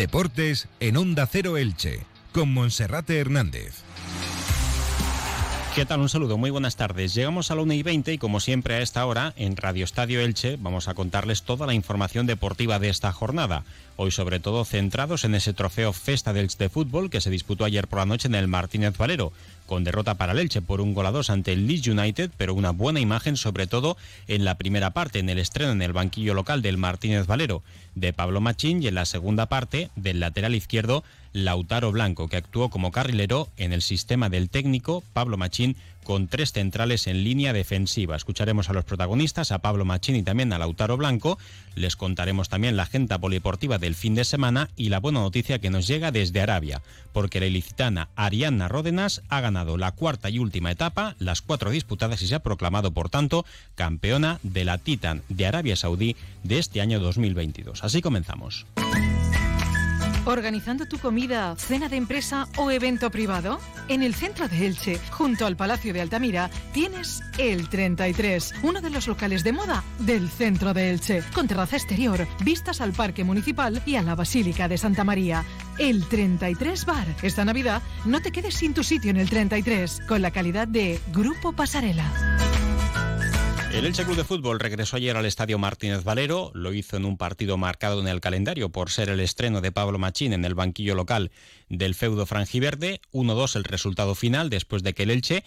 Deportes en Onda Cero Elche, con Monserrate Hernández. ¿Qué tal? Un saludo, muy buenas tardes. Llegamos a la 1 y 20 y como siempre a esta hora en Radio Estadio Elche vamos a contarles toda la información deportiva de esta jornada. Hoy sobre todo centrados en ese trofeo Festa del de fútbol que se disputó ayer por la noche en el Martínez Valero, con derrota para el Elche por un gol a dos ante el Leeds United, pero una buena imagen sobre todo en la primera parte, en el estreno en el banquillo local del Martínez Valero de Pablo Machín y en la segunda parte del lateral izquierdo Lautaro Blanco, que actuó como carrilero en el sistema del técnico Pablo Machín con tres centrales en línea defensiva. Escucharemos a los protagonistas, a Pablo Machín y también a Lautaro Blanco. Les contaremos también la agenda polideportiva del fin de semana y la buena noticia que nos llega desde Arabia, porque la ilicitana Arianna Ródenas ha ganado la cuarta y última etapa, las cuatro disputadas y se ha proclamado, por tanto, campeona de la Titan de Arabia Saudí de este año 2022. Así comenzamos. ¿Organizando tu comida, cena de empresa o evento privado? En el centro de Elche, junto al Palacio de Altamira, tienes el 33, uno de los locales de moda del centro de Elche, con terraza exterior, vistas al Parque Municipal y a la Basílica de Santa María. El 33 Bar. Esta Navidad no te quedes sin tu sitio en el 33, con la calidad de Grupo Pasarela. El Elche Club de Fútbol regresó ayer al Estadio Martínez Valero, lo hizo en un partido marcado en el calendario por ser el estreno de Pablo Machín en el banquillo local del feudo franjiverde, 1-2 el resultado final después de que el Elche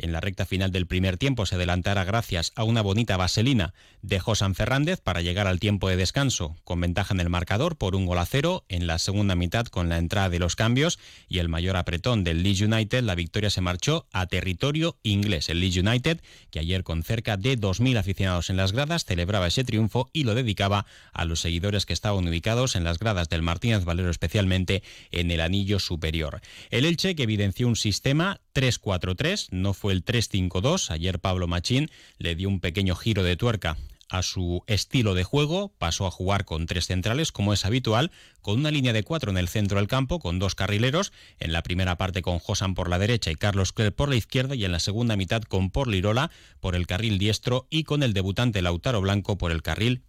en la recta final del primer tiempo se adelantara gracias a una bonita vaselina de Josan Fernández para llegar al tiempo de descanso, con ventaja en el marcador por un gol a cero en la segunda mitad con la entrada de los cambios y el mayor apretón del Leeds United, la victoria se marchó a territorio inglés. El Leeds United, que ayer con cerca de 2.000 aficionados en las gradas, celebraba ese triunfo y lo dedicaba a los seguidores que estaban ubicados en las gradas del Martínez Valero, especialmente en el anillo superior. El Elche, que evidenció un sistema 3-4-3, no fue el 3-5-2. Ayer Pablo Machín le dio un pequeño giro de tuerca a su estilo de juego, pasó a jugar con tres centrales como es habitual, con una línea de cuatro en el centro del campo, con dos carrileros, en la primera parte con Josan por la derecha y Carlos Cler por la izquierda y en la segunda mitad con Porlirola por el carril diestro y con el debutante Lautaro Blanco por el carril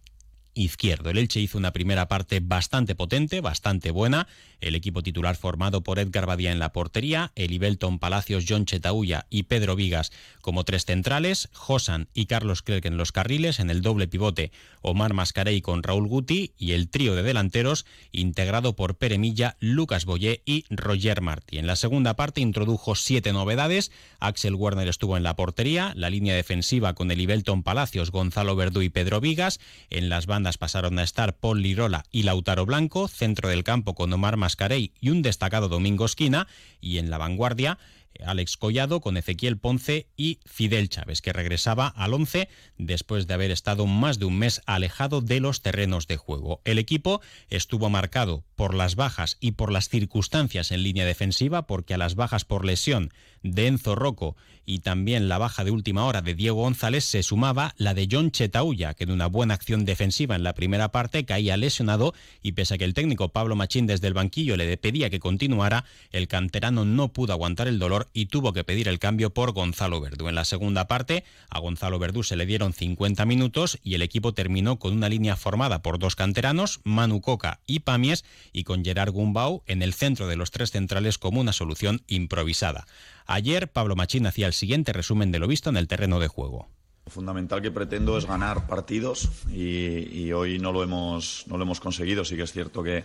izquierdo. El Elche hizo una primera parte bastante potente, bastante buena. El equipo titular formado por Edgar Badía en la portería, Elibelton Palacios, John Chetauya y Pedro Vigas como tres centrales, Josan y Carlos Clerc en los carriles, en el doble pivote Omar Mascarey con Raúl Guti y el trío de delanteros integrado por Pere Milla, Lucas Boyé y Roger Martí. En la segunda parte introdujo siete novedades. Axel Werner estuvo en la portería, la línea defensiva con Elibelton Palacios, Gonzalo Verdú y Pedro Vigas. En las bandas pasaron a estar Paul Lirola y Lautaro Blanco, centro del campo con Omar Mascarey y un destacado Domingo Esquina, y en la vanguardia Alex Collado con Ezequiel Ponce y Fidel Chávez, que regresaba al 11 después de haber estado más de un mes alejado de los terrenos de juego. El equipo estuvo marcado por las bajas y por las circunstancias en línea defensiva, porque a las bajas por lesión de Enzo Rocco y también la baja de última hora de Diego González se sumaba la de John Chetauya, que en una buena acción defensiva en la primera parte caía lesionado y pese a que el técnico Pablo Machín desde el banquillo le pedía que continuara, el canterano no pudo aguantar el dolor y tuvo que pedir el cambio por Gonzalo Verdú. En la segunda parte, a Gonzalo Verdú se le dieron 50 minutos y el equipo terminó con una línea formada por dos canteranos, Manu Coca y Pamies, y con Gerard Gumbau en el centro de los tres centrales como una solución improvisada. Ayer Pablo Machín hacía el siguiente resumen de lo visto en el terreno de juego. Fundamental que pretendo es ganar partidos y, hoy no lo hemos no lo hemos conseguido. Sí que es cierto que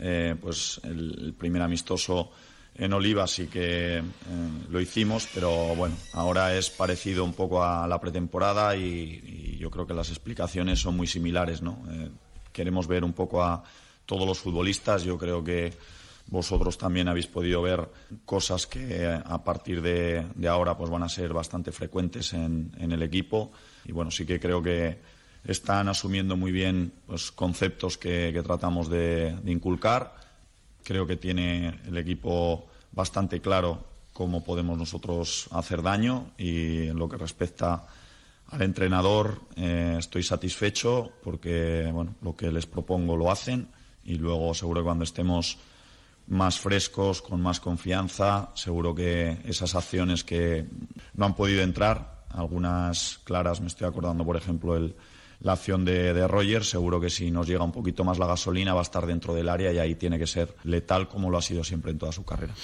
eh, pues el, primer amistoso en Oliva sí que eh, lo hicimos, pero bueno, ahora es parecido un poco a la pretemporada y, yo creo que las explicaciones son muy similares, ¿no? Eh, queremos ver un poco a todos los futbolistas. Yo creo que vosotros también habéis podido ver cosas que a partir de, ahora pues van a ser bastante frecuentes en, el equipo. Y bueno, sí que creo que están asumiendo muy bien los conceptos que, tratamos de, inculcar. Creo que tiene el equipo bastante claro cómo podemos nosotros hacer daño y en lo que respecta al entrenador eh, estoy satisfecho porque bueno, lo que les propongo lo hacen y luego seguro que cuando estemos más frescos, con más confianza, seguro que esas acciones que no han podido entrar, algunas claras, me estoy acordando, por ejemplo, el, la acción de, de Roger, seguro que si nos llega un poquito más la gasolina va a estar dentro del área y ahí tiene que ser letal como lo ha sido siempre en toda su carrera.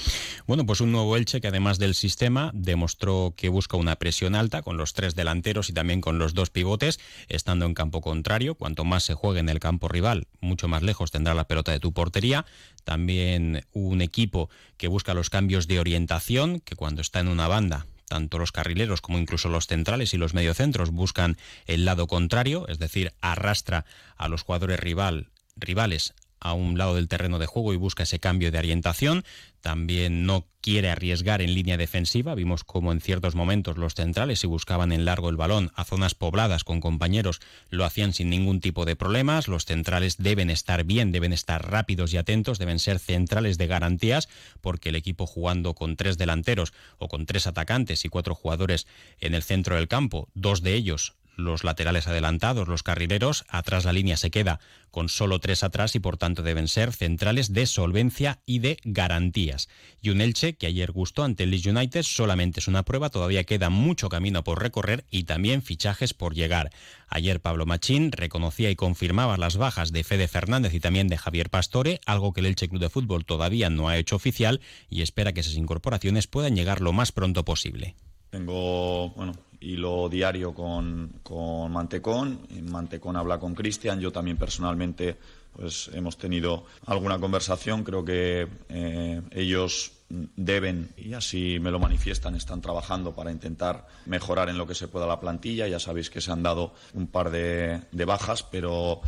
Bueno, pues un nuevo Elche que además del sistema demostró que busca una presión alta con los tres delanteros y también con los dos pivotes, estando en campo contrario. Cuanto más se juegue en el campo rival, mucho más lejos tendrá la pelota de tu portería. También un equipo que busca los cambios de orientación, que cuando está en una banda tanto los carrileros como incluso los centrales y los mediocentros buscan el lado contrario, es decir, arrastra a los jugadores rival, rivales a un lado del terreno de juego y busca ese cambio de orientación. También no quiere arriesgar en línea defensiva. Vimos como en ciertos momentos los centrales, si buscaban en largo el balón a zonas pobladas con compañeros, lo hacían sin ningún tipo de problemas. Los centrales deben estar bien, deben estar rápidos y atentos, deben ser centrales de garantías, porque el equipo jugando con tres delanteros o con tres atacantes y cuatro jugadores en el centro del campo, dos de ellos los laterales adelantados, los carrileros, atrás la línea se queda con solo tres atrás y por tanto deben ser centrales de solvencia y de garantías. Y un Elche que ayer gustó ante el Leeds United solamente es una prueba, todavía queda mucho camino por recorrer y también fichajes por llegar. Ayer Pablo Machín reconocía y confirmaba las bajas de Fede Fernández y también de Javier Pastore, algo que el Elche Club de Fútbol todavía no ha hecho oficial y espera que esas incorporaciones puedan llegar lo más pronto posible. Tengo, bueno, hilo diario con, con Mantecón. Mantecón habla con Cristian. Yo también personalmente pues hemos tenido alguna conversación. Creo que eh, ellos deben, y así me lo manifiestan, están trabajando para intentar mejorar en lo que se pueda la plantilla. Ya sabéis que se han dado un par de, de bajas, pero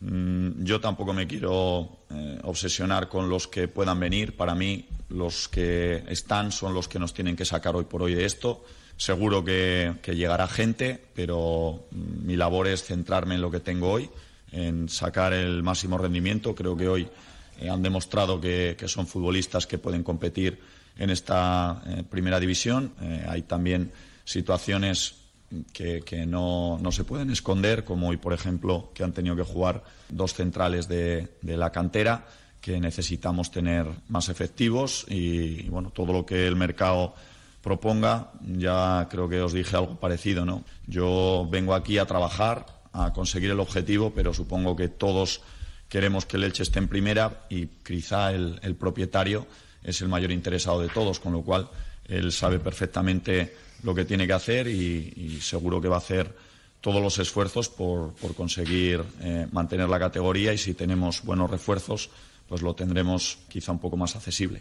mm, yo tampoco me quiero eh, obsesionar con los que puedan venir. Para mí, los que están son los que nos tienen que sacar hoy por hoy de esto. Seguro que, llegará gente, pero mi labor es centrarme en lo que tengo hoy, en sacar el máximo rendimiento. Creo que hoy eh, han demostrado que, son futbolistas que pueden competir en esta eh, primera división. Eh, hay también situaciones que, no, se pueden esconder, como hoy, por ejemplo, que han tenido que jugar dos centrales de, la cantera que necesitamos tener más efectivos y, bueno, todo lo que el mercado proponga, ya creo que os dije algo parecido, ¿no? Yo vengo aquí a trabajar, a conseguir el objetivo, pero supongo que todos queremos que el Elche esté en primera y quizá el, propietario es el mayor interesado de todos, con lo cual él sabe perfectamente lo que tiene que hacer y, seguro que va a hacer todos los esfuerzos por, conseguir eh, mantener la categoría y si tenemos buenos refuerzos, pues lo tendremos quizá un poco más accesible.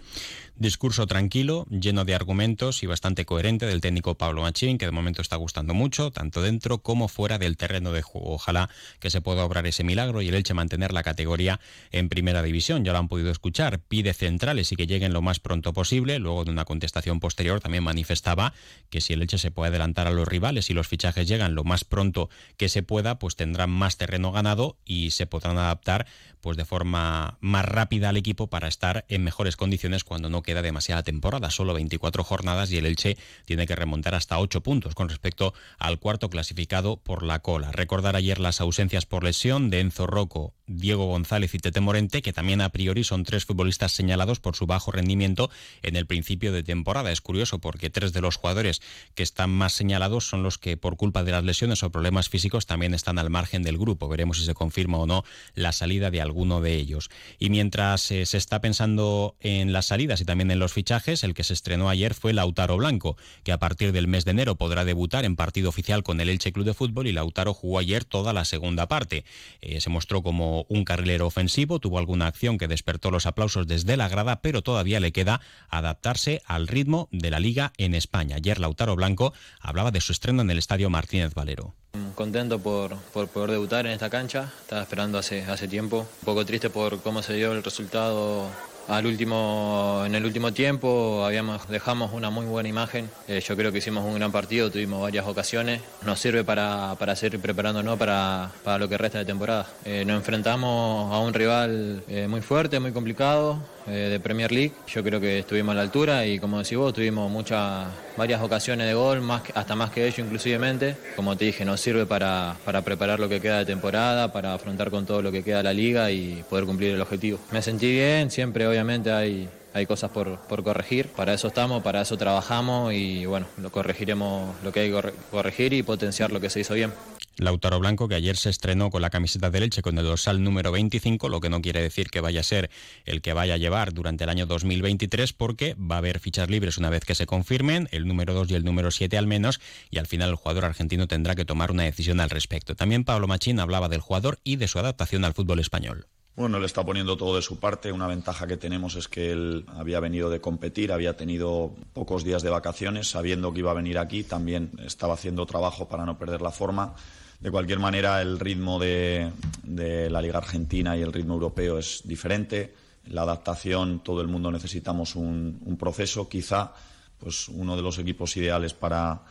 Discurso tranquilo, lleno de argumentos y bastante coherente del técnico Pablo Machín, que de momento está gustando mucho, tanto dentro como fuera del terreno de juego. Ojalá que se pueda obrar ese milagro y el Elche mantener la categoría en primera división. Ya lo han podido escuchar. Pide centrales y que lleguen lo más pronto posible. Luego, de una contestación posterior, también manifestaba que si el Elche se puede adelantar a los rivales y los fichajes llegan lo más pronto que se pueda, pues tendrán más terreno ganado y se podrán adaptar pues de forma más rápida al equipo para estar en mejores condiciones cuando no queda demasiada temporada, solo 24 jornadas y el Elche tiene que remontar hasta 8 puntos con respecto al cuarto clasificado por la cola. Recordar ayer las ausencias por lesión de Enzo Rocco, Diego González y Tete Morente, que también a priori son tres futbolistas señalados por su bajo rendimiento en el principio de temporada. Es curioso porque tres de los jugadores que están más señalados son los que por culpa de las lesiones o problemas físicos también están al margen del grupo. Veremos si se confirma o no la salida de alguno de ellos. Y mientras eh, se está pensando en las salidas y también en los fichajes, el que se estrenó ayer fue Lautaro Blanco, que a partir del mes de enero podrá debutar en partido oficial con el Elche Club de Fútbol y Lautaro jugó ayer toda la segunda parte. Eh, se mostró como un carrilero ofensivo, tuvo alguna acción que despertó los aplausos desde la grada, pero todavía le queda adaptarse al ritmo de la liga en España. Ayer Lautaro Blanco hablaba de su estreno en el Estadio Martínez Valero. Contento por, por, poder debutar en esta cancha, estaba esperando hace, hace tiempo, un poco triste por cómo se dio el resultado al último, en el último tiempo habíamos, dejamos una muy buena imagen. Eh, yo creo que hicimos un gran partido, tuvimos varias ocasiones. Nos sirve para, para seguir preparándonos para, para lo que resta de temporada. Eh, nos enfrentamos a un rival eh, muy fuerte, muy complicado, de Premier League. Yo creo que estuvimos a la altura y como decís vos, tuvimos muchas, varias ocasiones de gol, más, hasta más que ellos inclusivemente. Como te dije, nos sirve para, para preparar lo que queda de temporada, para afrontar con todo lo que queda la liga y poder cumplir el objetivo. Me sentí bien, siempre obviamente hay, hay cosas por, por, corregir. Para eso estamos, para eso trabajamos y bueno, lo corregiremos lo que hay que corregir y potenciar lo que se hizo bien. Lautaro Blanco, que ayer se estrenó con la camiseta de Leche con el dorsal número 25, lo que no quiere decir que vaya a ser el que vaya a llevar durante el año 2023, porque va a haber fichas libres una vez que se confirmen, el número 2 y el número 7 al menos, y al final el jugador argentino tendrá que tomar una decisión al respecto. También Pablo Machín hablaba del jugador y de su adaptación al fútbol español. Bueno, le está poniendo todo de su parte. Una ventaja que tenemos es que él había venido de competir, había tenido pocos días de vacaciones, sabiendo que iba a venir aquí, también estaba haciendo trabajo para no perder la forma. De cualquier manera, el ritmo de, la Liga Argentina y el ritmo europeo es diferente. La adaptación, todo el mundo necesitamos un, proceso. Quizá, pues uno de los equipos ideales para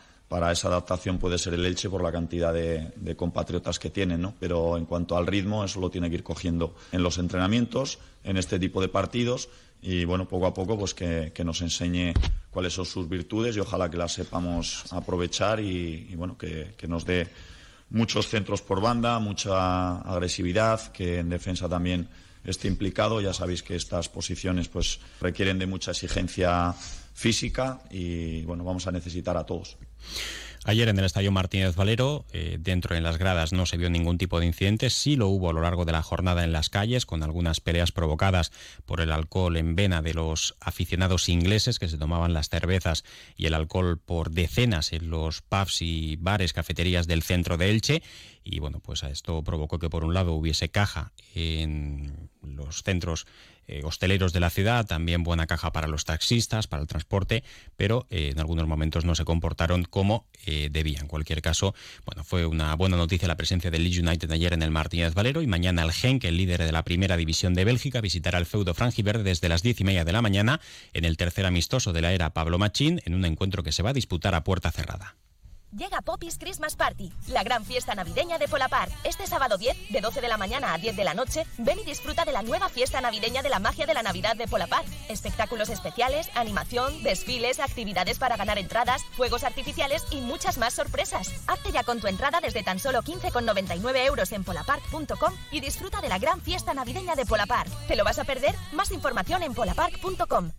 esa adaptación puede ser el Elche por la cantidad de, compatriotas que tienen, ¿no? Pero en cuanto al ritmo, eso lo tiene que ir cogiendo en los entrenamientos, en este tipo de partidos y bueno, poco a poco pues que, nos enseñe cuáles son sus virtudes y ojalá que las sepamos aprovechar y, bueno, que, nos dé muchos centros por banda, mucha agresividad, que en defensa también esté implicado. Ya sabéis que estas posiciones pues requieren de mucha exigencia física y bueno, vamos a necesitar a todos. Ayer en el Estadio Martínez Valero, eh, dentro en las gradas no se vio ningún tipo de incidente, sí lo hubo a lo largo de la jornada en las calles, con algunas peleas provocadas por el alcohol en vena de los aficionados ingleses que se tomaban las cervezas y el alcohol por decenas en los pubs y bares, cafeterías del centro de Elche. Y bueno, pues esto provocó que por un lado hubiese caja en los centros eh, hosteleros de la ciudad, también buena caja para los taxistas, para el transporte, pero eh, en algunos momentos no se comportaron como eh, debían. En cualquier caso, bueno, fue una buena noticia la presencia del Leeds United ayer en el Martínez Valero y mañana el Genk, el líder de la primera división de Bélgica, visitará el feudo frangiverde desde las diez y media de la mañana en el tercer amistoso de la era Pablo Machín, en un encuentro que se va a disputar a puerta cerrada. Llega Poppy's Christmas Party, la gran fiesta navideña de Polapar. Este sábado 10, de 12 de la mañana a 10 de la noche, ven y disfruta de la nueva fiesta navideña de la magia de la Navidad de Polapar. Espectáculos especiales, animación, desfiles, actividades para ganar entradas, fuegos artificiales y muchas más sorpresas. Hazte ya con tu entrada desde tan solo 15,99 euros en polapark.com y disfruta de la gran fiesta navideña de Polapar. ¿Te lo vas a perder? Más información en polapark.com.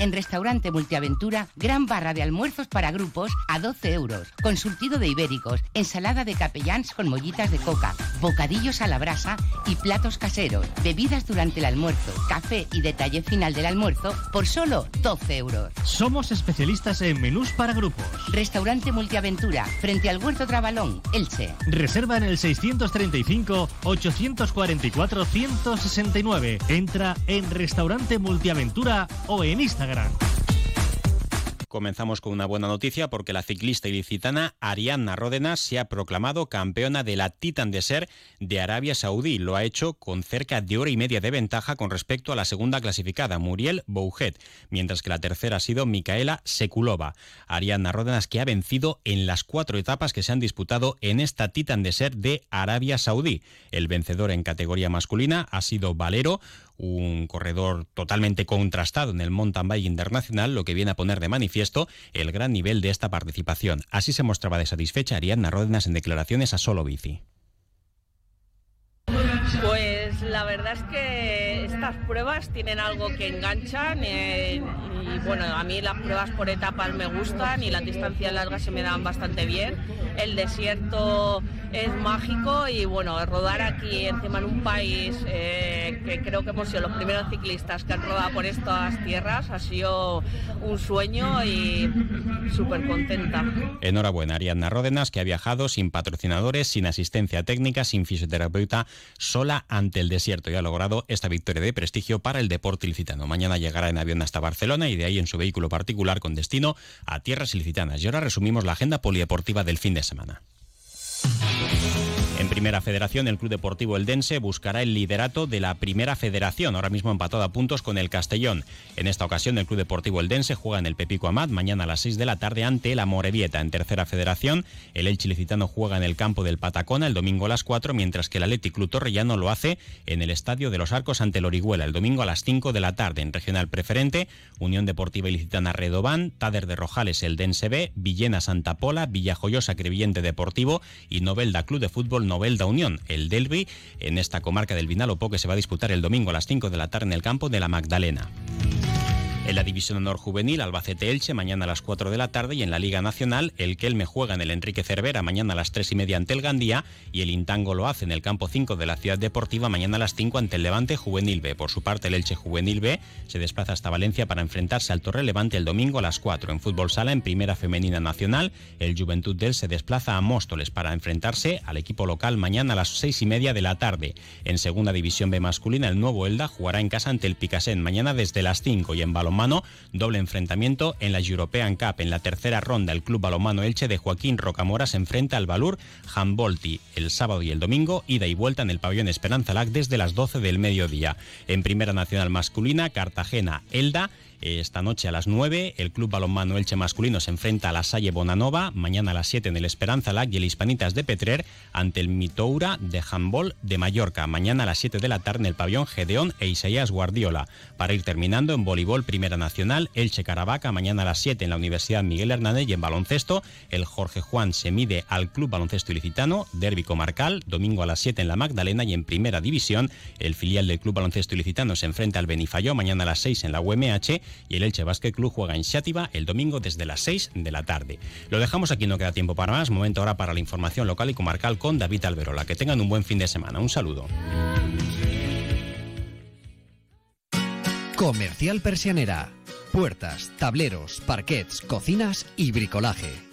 En Restaurante Multiaventura, gran barra de almuerzos para grupos a 12 euros, con surtido de ibéricos, ensalada de capellans con mollitas de coca, bocadillos a la brasa y platos caseros, bebidas durante el almuerzo, café y detalle final del almuerzo por solo 12 euros. Somos especialistas en menús para grupos. Restaurante Multiaventura, frente al Huerto Trabalón, Elche. Reserva en el 635-844-169. Entra en Restaurante Multiaventura o en Instagram Comenzamos con una buena noticia porque la ciclista ilicitana Arianna Ródenas se ha proclamado campeona de la Titan Desert de Arabia Saudí. Lo ha hecho con cerca de hora y media de ventaja con respecto a la segunda clasificada, Muriel Bouget, mientras que la tercera ha sido Micaela Sekulova. Arianna Ródenas que ha vencido en las cuatro etapas que se han disputado en esta Titan Desert de Arabia Saudí. El vencedor en categoría masculina ha sido Valero, un corredor totalmente contrastado en el mountain bike internacional, lo que viene a poner de manifiesto el gran nivel de esta participación. Así se mostraba de satisfecha Ariadna Ródenas en declaraciones a Solo Bici. Pues la verdad es que estas pruebas tienen algo que enganchan eh, y bueno, a mí las pruebas por etapas me gustan y las distancias largas se me dan bastante bien. El desierto es mágico y bueno, rodar aquí encima en un país eh, que creo que hemos sido los primeros ciclistas que han rodado por estas tierras ha sido un sueño y súper contenta. Enhorabuena, Ariadna Ródenas, que ha viajado sin patrocinadores, sin asistencia técnica, sin fisioterapeuta, sola ante el desierto y ha logrado esta victoria de prestigio para el deporte ilicitano. Mañana llegará en avión hasta Barcelona y de ahí en su vehículo particular con destino a tierras ilicitanas. Y ahora resumimos la agenda polideportiva del fin de semana. Primera Federación, el Club Deportivo Eldense buscará el liderato de la Primera Federación, ahora mismo empatado a puntos con el Castellón. En esta ocasión, el Club Deportivo Eldense juega en el Pepico Amat mañana a las 6 de la tarde ante la Morevieta. En Tercera Federación, el El Chilicitano juega en el campo del Patacona el domingo a las 4, mientras que el Athletic Club Torrellano lo hace en el Estadio de los Arcos ante el Orihuela el domingo a las 5 de la tarde. En Regional Preferente, Unión Deportiva Ilicitana Redobán, Tader de Rojales Eldense B, Villena Santa Pola, Villajoyosa Crevillente Deportivo y Novelda Club de Fútbol Novelda Unión, el Delby, en esta comarca del Vinalopó que se va a disputar el domingo a las 5 de la tarde en el campo de la Magdalena. En la División Honor Juvenil, Albacete-Elche, mañana a las 4 de la tarde. Y en la Liga Nacional, el Kelme juega en el Enrique Cervera, mañana a las 3 y media ante el Gandía. Y el Intango lo hace en el campo 5 de la Ciudad Deportiva, mañana a las 5 ante el Levante Juvenil B. Por su parte, el Elche Juvenil B se desplaza hasta Valencia para enfrentarse al Torre Levante el domingo a las 4. En fútbol sala, en Primera Femenina Nacional, el Juventud del se desplaza a Móstoles para enfrentarse al equipo local mañana a las 6 y media de la tarde. En Segunda División B masculina, el nuevo Elda jugará en casa ante el Picasen mañana desde las 5 y en doble enfrentamiento en la European Cup. En la tercera ronda, el Club Balonmano Elche de Joaquín Rocamora se enfrenta al Valur Handbolti el sábado y el domingo, ida y vuelta en el pabellón Esperanza Lac desde las 12 del mediodía. En Primera Nacional Masculina, Cartagena, Elda esta noche a las 9, el Club Balonmano Elche Masculino se enfrenta a la Salle Bonanova. Mañana a las 7 en el Esperanza Lag y el Hispanitas de Petrer ante el Mitoura de Handball de Mallorca. Mañana a las 7 de la tarde en el pabellón Gedeón e Isaías Guardiola. Para ir terminando en voleibol Primera Nacional, Elche Caravaca. Mañana a las 7 en la Universidad Miguel Hernández y en baloncesto, el Jorge Juan se mide al Club Baloncesto Ilicitano. Derby Comarcal. Domingo a las 7 en la Magdalena y en Primera División, el filial del Club Baloncesto Ilicitano se enfrenta al Benifayó. Mañana a las 6 en la UMH y el Elche Basket Club juega en Xátiva el domingo desde las 6 de la tarde. Lo dejamos aquí, no queda tiempo para más. Momento ahora para la información local y comarcal con David Alberola. Que tengan un buen fin de semana. Un saludo. Comercial Persianera. Puertas, tableros, parquets, cocinas y bricolaje